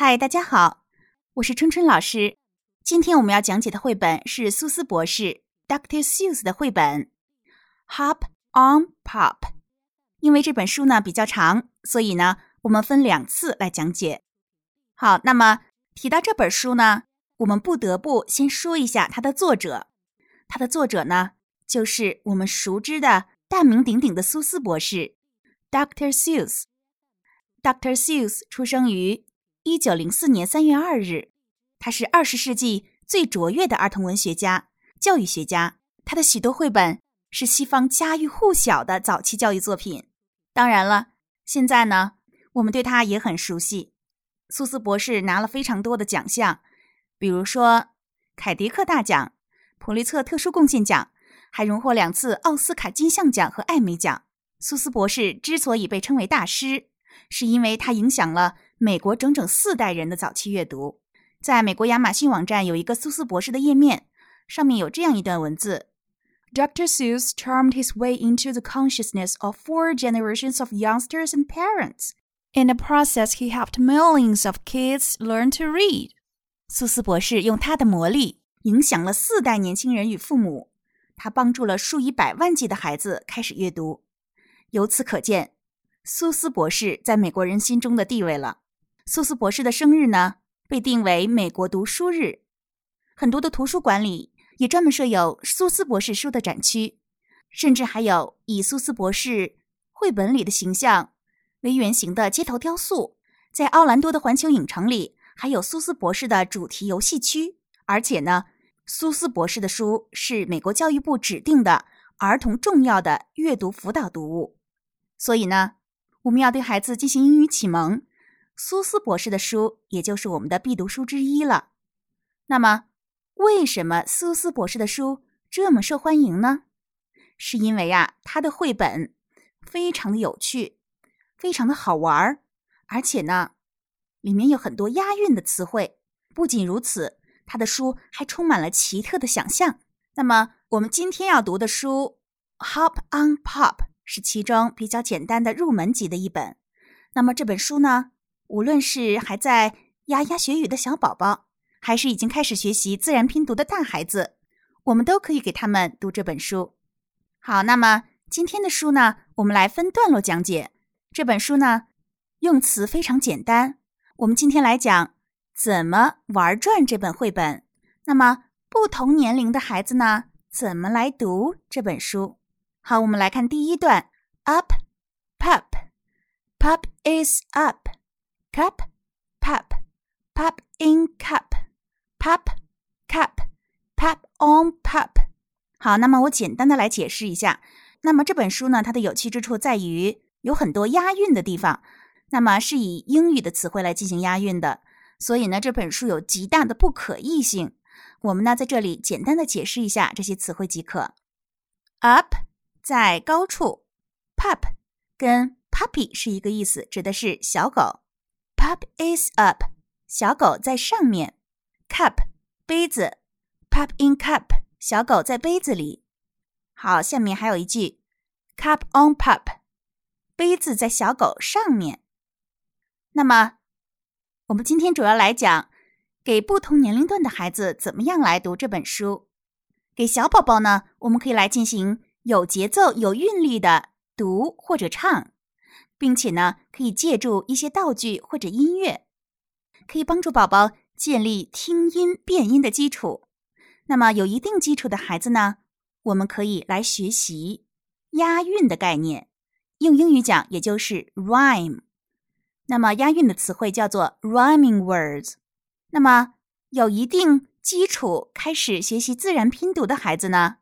嗨，大家好，我是春春老师。今天我们要讲解的绘本是苏斯博士 （Dr. Seuss） 的绘本《Hop on Pop》。因为这本书呢比较长，所以呢我们分两次来讲解。好，那么提到这本书呢，我们不得不先说一下它的作者。它的作者呢，就是我们熟知的大名鼎鼎的苏斯博士 （Dr. Seuss）。Doctor Seuss 出生于。一九零四年三月二日，他是二十世纪最卓越的儿童文学家、教育学家。他的许多绘本是西方家喻户晓的早期教育作品。当然了，现在呢，我们对他也很熟悉。苏斯博士拿了非常多的奖项，比如说凯迪克大奖、普利策特殊贡献奖，还荣获两次奥斯卡金像奖和艾美奖。苏斯博士之所以被称为大师，是因为他影响了。美国整整四代人的早期阅读，在美国亚马逊网站有一个苏斯博士的页面，上面有这样一段文字：Dr. Seuss charmed his way into the consciousness of four generations of youngsters and parents. In the process, he helped millions of kids learn to read. 苏斯博士用他的魔力影响了四代年轻人与父母，他帮助了数以百万计的孩子开始阅读。由此可见，苏斯博士在美国人心中的地位了。苏斯博士的生日呢，被定为美国读书日。很多的图书馆里也专门设有苏斯博士书的展区，甚至还有以苏斯博士绘本里的形象为原型的街头雕塑。在奥兰多的环球影城里，还有苏斯博士的主题游戏区。而且呢，苏斯博士的书是美国教育部指定的儿童重要的阅读辅导读物。所以呢，我们要对孩子进行英语启蒙。苏斯博士的书，也就是我们的必读书之一了。那么，为什么苏斯博士的书这么受欢迎呢？是因为啊，他的绘本非常的有趣，非常的好玩儿，而且呢，里面有很多押韵的词汇。不仅如此，他的书还充满了奇特的想象。那么，我们今天要读的书《Hop on Pop》是其中比较简单的入门级的一本。那么这本书呢？无论是还在牙牙学语的小宝宝，还是已经开始学习自然拼读的大孩子，我们都可以给他们读这本书。好，那么今天的书呢，我们来分段落讲解。这本书呢，用词非常简单。我们今天来讲怎么玩转这本绘本。那么不同年龄的孩子呢，怎么来读这本书？好，我们来看第一段：Up, pup, pup is up。Cup, pop, pop in cup, pop cup, pop on pop。好，那么我简单的来解释一下。那么这本书呢，它的有趣之处在于有很多押韵的地方，那么是以英语的词汇来进行押韵的，所以呢，这本书有极大的不可译性。我们呢，在这里简单的解释一下这些词汇即可。Up 在高处，pup 跟 puppy 是一个意思，指的是小狗。Pup is up，小狗在上面。Cup，杯子。Pup in cup，小狗在杯子里。好，下面还有一句，Cup on pup，杯子在小狗上面。那么，我们今天主要来讲，给不同年龄段的孩子怎么样来读这本书。给小宝宝呢，我们可以来进行有节奏、有韵律的读或者唱。并且呢，可以借助一些道具或者音乐，可以帮助宝宝建立听音辨音的基础。那么有一定基础的孩子呢，我们可以来学习押韵的概念，用英语讲也就是 rhyme。那么押韵的词汇叫做 rhyming words。那么有一定基础开始学习自然拼读的孩子呢，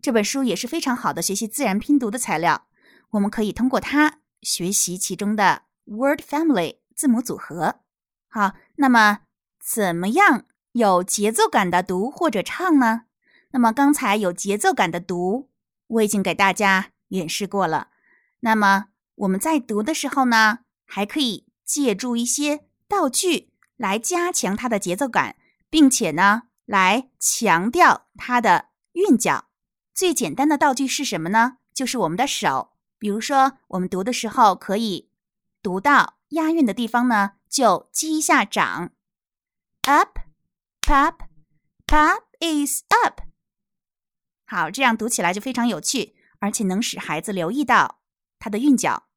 这本书也是非常好的学习自然拼读的材料。我们可以通过它。学习其中的 word family 字母组合。好，那么怎么样有节奏感的读或者唱呢？那么刚才有节奏感的读，我已经给大家演示过了。那么我们在读的时候呢，还可以借助一些道具来加强它的节奏感，并且呢，来强调它的韵脚。最简单的道具是什么呢？就是我们的手。比如说，我们读的时候可以读到押韵的地方呢，就击一下掌。Up, pop, pop is up。好，这样读起来就非常有趣，而且能使孩子留意到它的韵脚。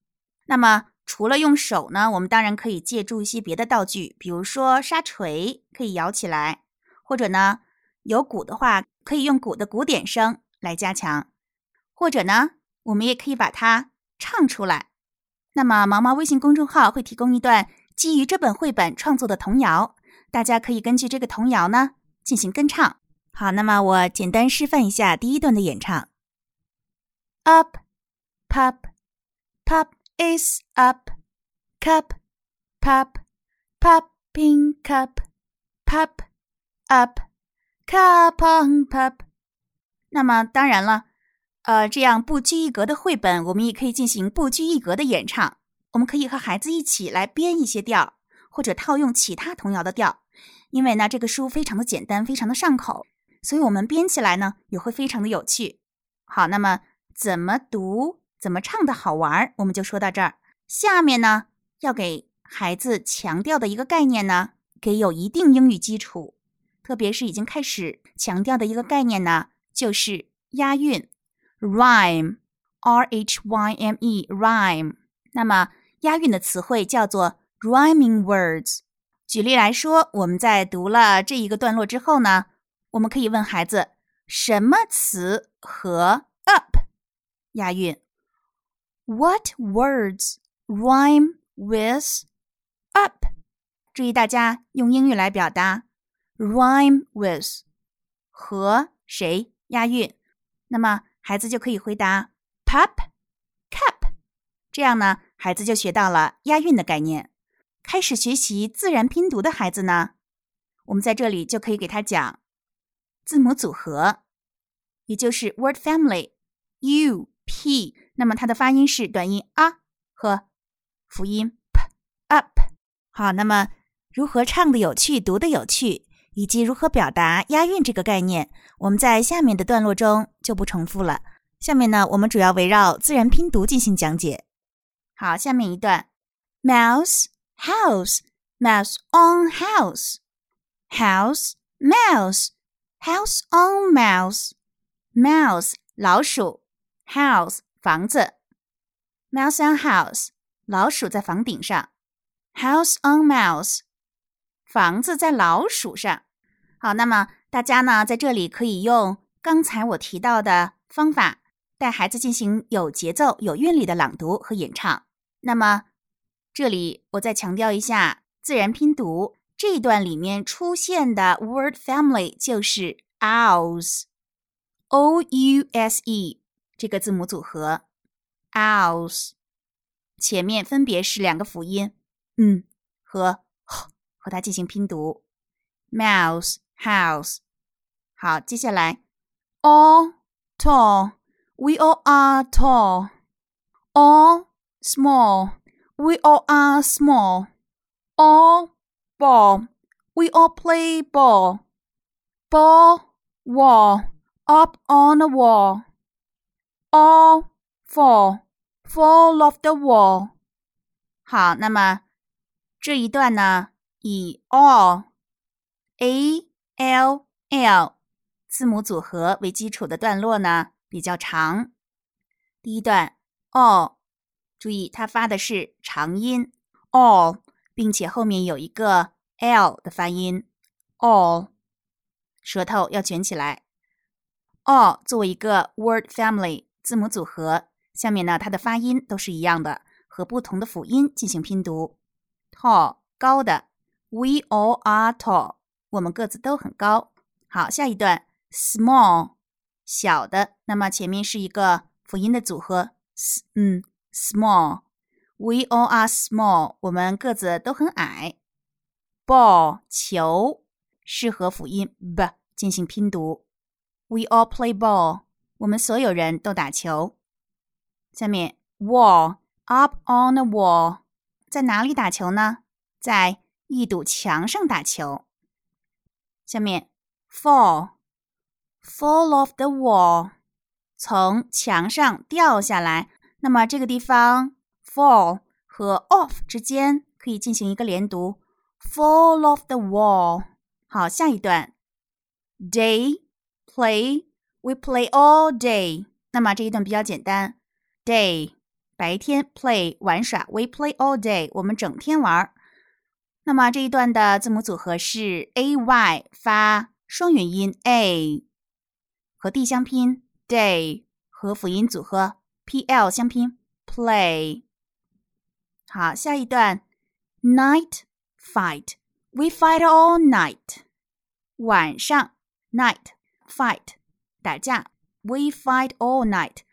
那么，除了用手呢，我们当然可以借助一些别的道具，比如说沙锤，可以摇起来，或者呢，有鼓的话，可以用鼓的鼓点声来加强，或者呢，我们也可以把它唱出来。那么，毛毛微信公众号会提供一段基于这本绘本创作的童谣，大家可以根据这个童谣呢进行跟唱。好，那么我简单示范一下第一段的演唱。Up, pop, pop is up, cup, pop, popping cup, pop, up, cup on pop。那么当然了。呃，这样不拘一格的绘本，我们也可以进行不拘一格的演唱。我们可以和孩子一起来编一些调，或者套用其他童谣的调。因为呢，这个书非常的简单，非常的上口，所以我们编起来呢也会非常的有趣。好，那么怎么读、怎么唱的好玩，我们就说到这儿。下面呢，要给孩子强调的一个概念呢，给有一定英语基础，特别是已经开始强调的一个概念呢，就是押韵。Rhyme, r h y m e, rhyme。那么押韵的词汇叫做 rhyming words。举例来说，我们在读了这一个段落之后呢，我们可以问孩子，什么词和 up 押韵？What words rhyme with up？注意大家用英语来表达 rhyme with 和谁押韵？那么孩子就可以回答 pop cup，这样呢，孩子就学到了押韵的概念。开始学习自然拼读的孩子呢，我们在这里就可以给他讲字母组合，也就是 word family u p。那么它的发音是短音啊和辅音 p up。好，那么如何唱的有趣，读的有趣？以及如何表达押韵这个概念，我们在下面的段落中就不重复了。下面呢，我们主要围绕自然拼读进行讲解。好，下面一段：mouse house mouse on house house mouse house on mouse mouse 老鼠 house 房子 mouse on house 老鼠在房顶上 house on mouse 房子在老鼠上。好，那么大家呢，在这里可以用刚才我提到的方法，带孩子进行有节奏、有韵律的朗读和演唱。那么，这里我再强调一下，自然拼读这一段里面出现的 word family 就是 owls，o u s e 这个字母组合，owls，前面分别是两个辅音，嗯和 和它进行拼读，mouse。house。好，接下来，all tall。We all are tall. All small. We all are small. All ball. We all play ball. Ball wall. Up on the wall. All fall. Fall off the wall. 好，那么这一段呢，以 all a L L 字母组合为基础的段落呢比较长。第一段 all，注意它发的是长音 all，并且后面有一个 L 的发音 all，舌头要卷起来。all 作为一个 word family 字母组合，下面呢它的发音都是一样的，和不同的辅音进行拼读。tall 高的，We all are tall。我们个子都很高。好，下一段，small，小的。那么前面是一个辅音的组合，s，嗯，small。We all are small。我们个子都很矮。ball，球，适合辅音 b 进行拼读。We all play ball。我们所有人都打球。下面，wall，up on a wall，在哪里打球呢？在一堵墙上打球。下面，fall，fall off the wall，从墙上掉下来。那么这个地方，fall 和 off 之间可以进行一个连读，fall off the wall。好，下一段，day play we play all day。那么这一段比较简单，day 白天 play 玩耍，we play all day 我们整天玩儿。那么这一段的字母组合是 a y 发双元音 a 和 d 相拼 day 和辅音组合 p l 相拼 play。好，下一段 night fight we fight all night 晚上 night fight 打架 we fight all night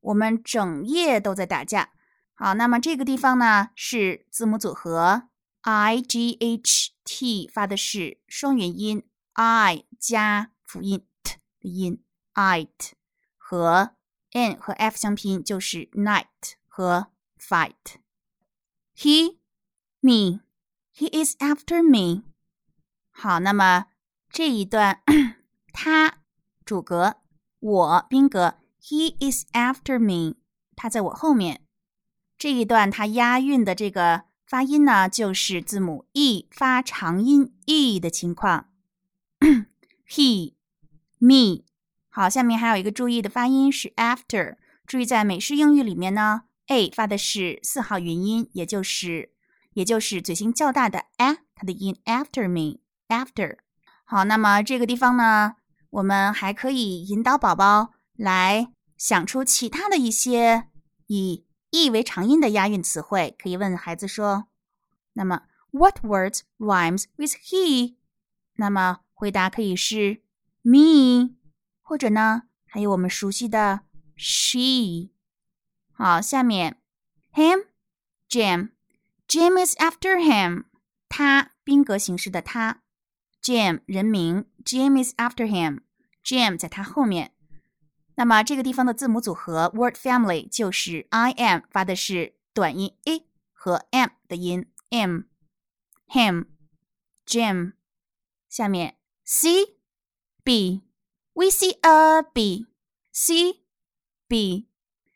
我们整夜都在打架。好，那么这个地方呢是字母组合。I g h t 发的是双元音，i 加辅音 t 的音，it 和 n 和 f 相拼就是 night 和 fight。He, me, he is after me。好，那么这一段他主格，我宾格，he is after me，他在我后面。这一段它押韵的这个。发音呢，就是字母 e 发长音 e 的情况。He, me。好，下面还有一个注意的发音是 after。注意在美式英语里面呢，a 发的是四号元音，也就是也就是嘴型较大的 a，它的音 after me after。好，那么这个地方呢，我们还可以引导宝宝来想出其他的一些以。E 为长音的押韵词汇，可以问孩子说：“那么，What words rhymes with he？” 那么回答可以是 me，或者呢，还有我们熟悉的 she。好，下面 him，Jim，Jim is after him。他宾格形式的他，Jim 人名，Jim is after him，Jim 在他后面。那么这个地方的字母组合 word family 就是 I am 发的是短音 a 和 m 的音 m him Jim。下面 C B we see a B C B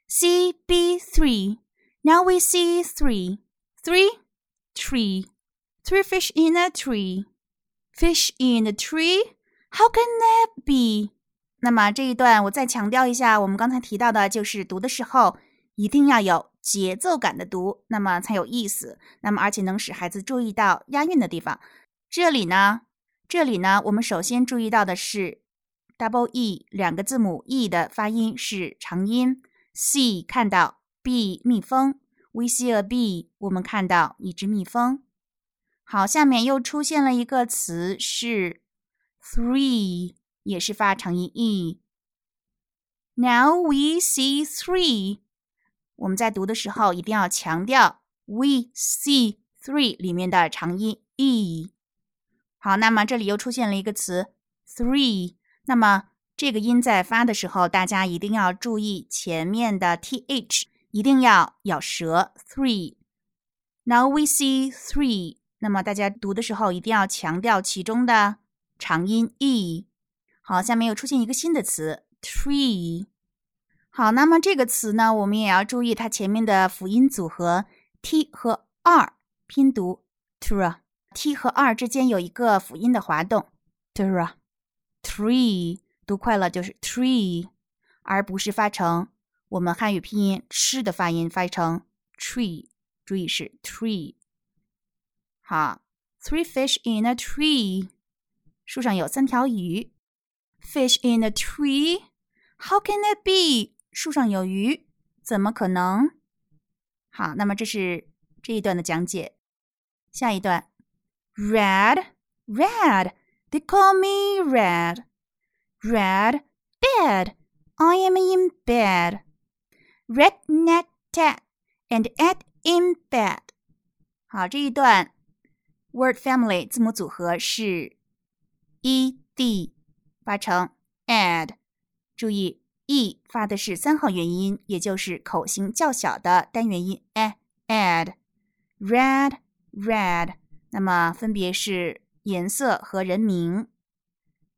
C B three now we see three three tree three fish in a tree fish in a tree how can that be 那么这一段我再强调一下，我们刚才提到的就是读的时候一定要有节奏感的读，那么才有意思。那么而且能使孩子注意到押韵的地方。这里呢，这里呢，我们首先注意到的是 double e 两个字母 e 的发音是长音。see 看到 b 蜜蜂，we see a bee 我们看到一只蜜蜂。好，下面又出现了一个词是 three。也是发长音 e。Now we see three。我们在读的时候一定要强调 we see three 里面的长音 e。好，那么这里又出现了一个词 three。那么这个音在发的时候，大家一定要注意前面的 th，一定要咬舌 three。Now we see three。那么大家读的时候一定要强调其中的长音 e。好，下面又出现一个新的词 tree。好，那么这个词呢，我们也要注意它前面的辅音组合 t 和 r 拼读 tra，t 和 r 之间有一个辅音的滑动 tra，tree 读快了就是 tree，而不是发成我们汉语拼音吃的发音，发成 tree，注意是 tree。好，three fish in a tree，树上有三条鱼。Fish in a tree? How can that be? 树上有鱼，怎么可能？好，那么这是这一段的讲解。下一段，Red, red, they call me red. Red, bed, I am in bed. Red, net, tat, and at in bed. 好，这一段 word family 字母组合是 e d。发成 ad，注意 e 发的是三号元音，也就是口型较小的单元音 a ad red red，那么分别是颜色和人名。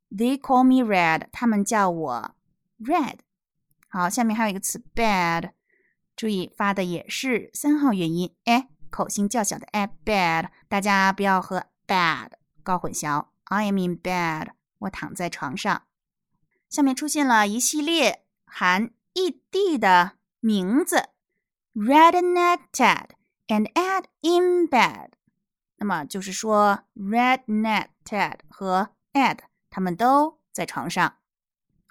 They call me red，他们叫我 red。好，下面还有一个词 bad，注意发的也是三号元音 a 口型较小的 a bad，大家不要和 bad 搞混淆。I am in bed，我躺在床上。下面出现了一系列含 ed 的名字：red net Ted and Ed in bed。那么就是说，red net Ted 和 Ed 他们都在床上。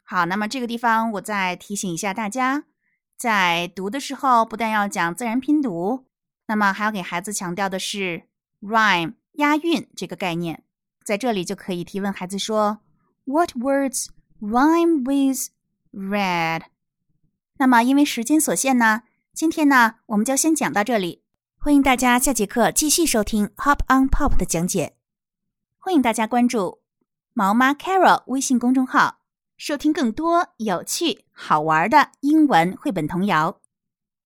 好，那么这个地方我再提醒一下大家，在读的时候不但要讲自然拼读，那么还要给孩子强调的是 rhyme 押韵这个概念。在这里就可以提问孩子说：“What words rhyme with red？” 那么因为时间所限呢，今天呢我们就先讲到这里。欢迎大家下节课继续收听 Hop on Pop 的讲解。欢迎大家关注毛妈 Carol 微信公众号。收听更多有趣好玩的英文绘本童谣。